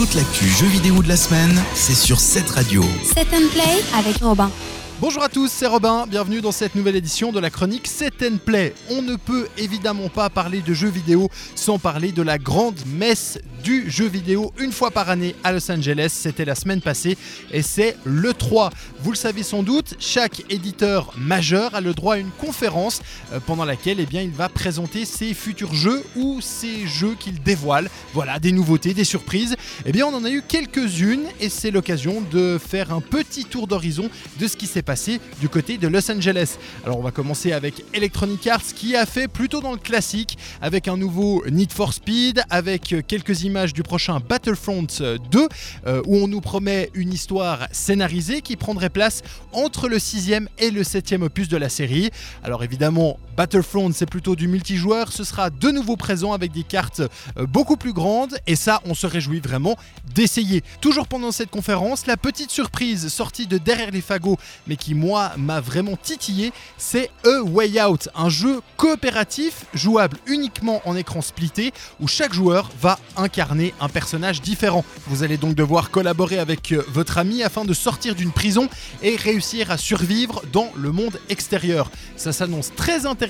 Toute l'actu jeux vidéo de la semaine, c'est sur cette radio. Set and Play avec Robin. Bonjour à tous, c'est Robin, bienvenue dans cette nouvelle édition de la chronique Set and Play. On ne peut évidemment pas parler de jeux vidéo sans parler de la grande messe du jeu vidéo une fois par année à Los Angeles. C'était la semaine passée et c'est le 3. Vous le savez sans doute, chaque éditeur majeur a le droit à une conférence euh, pendant laquelle eh bien, il va présenter ses futurs jeux ou ses jeux qu'il dévoile. Voilà, des nouveautés, des surprises. Eh bien, on en a eu quelques-unes et c'est l'occasion de faire un petit tour d'horizon de ce qui s'est passé du côté de Los Angeles. Alors on va commencer avec Electronic Arts qui a fait plutôt dans le classique avec un nouveau Need for Speed, avec quelques images du prochain Battlefront 2 euh, où on nous promet une histoire scénarisée qui prendrait place entre le sixième et le septième opus de la série. Alors évidemment Battlefront c'est plutôt du multijoueur, ce sera de nouveau présent avec des cartes euh, beaucoup plus grandes et ça on se réjouit vraiment d'essayer. Toujours pendant cette conférence, la petite surprise sortie de derrière les fagots mais qui moi m'a vraiment titillé, c'est A Way Out, un jeu coopératif jouable uniquement en écran splitté où chaque joueur va incarner un personnage différent. Vous allez donc devoir collaborer avec euh, votre ami afin de sortir d'une prison et réussir à survivre dans le monde extérieur. Ça s'annonce très intéressant,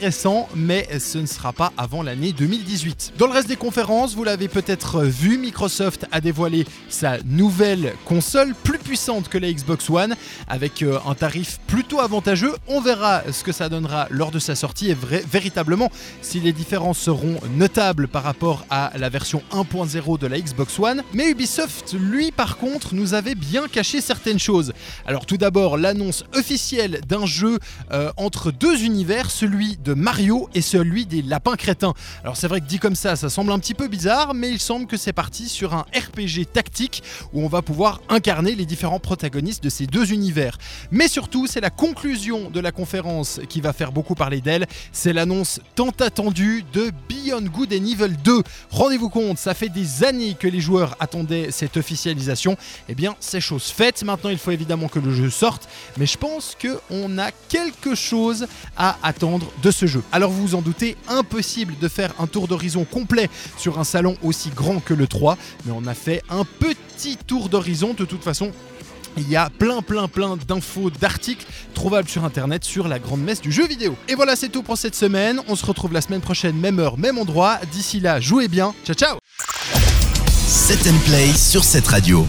mais ce ne sera pas avant l'année 2018. Dans le reste des conférences, vous l'avez peut-être vu, Microsoft a dévoilé sa nouvelle console plus puissante que la Xbox One avec euh, un tarif plutôt avantageux. On verra ce que ça donnera lors de sa sortie et véritablement si les différences seront notables par rapport à la version 1.0 de la Xbox One. Mais Ubisoft, lui, par contre, nous avait bien caché certaines choses. Alors tout d'abord, l'annonce officielle d'un jeu euh, entre deux univers, celui de Mario et celui des lapins crétins. Alors c'est vrai que dit comme ça, ça semble un petit peu bizarre, mais il semble que c'est parti sur un RPG tactique où on va pouvoir incarner les différents protagonistes de ces deux univers. Mais surtout, c'est la conclusion de la conférence qui va faire beaucoup parler d'elle. C'est l'annonce tant attendue de Beyond Good and Evil 2. Rendez-vous compte, ça fait des années que les joueurs attendaient cette officialisation. Eh bien, c'est chose faite. Maintenant, il faut évidemment que le jeu sorte, mais je pense qu'on a quelque chose à attendre de ce jeu. Alors, vous vous en doutez, impossible de faire un tour d'horizon complet sur un salon aussi grand que le 3, mais on a fait un petit tour d'horizon. De toute façon, il y a plein plein plein d'infos, d'articles trouvables sur internet sur la grande messe du jeu vidéo. Et voilà, c'est tout pour cette semaine. On se retrouve la semaine prochaine, même heure, même endroit. D'ici là, jouez bien. Ciao ciao 7 Play sur cette radio.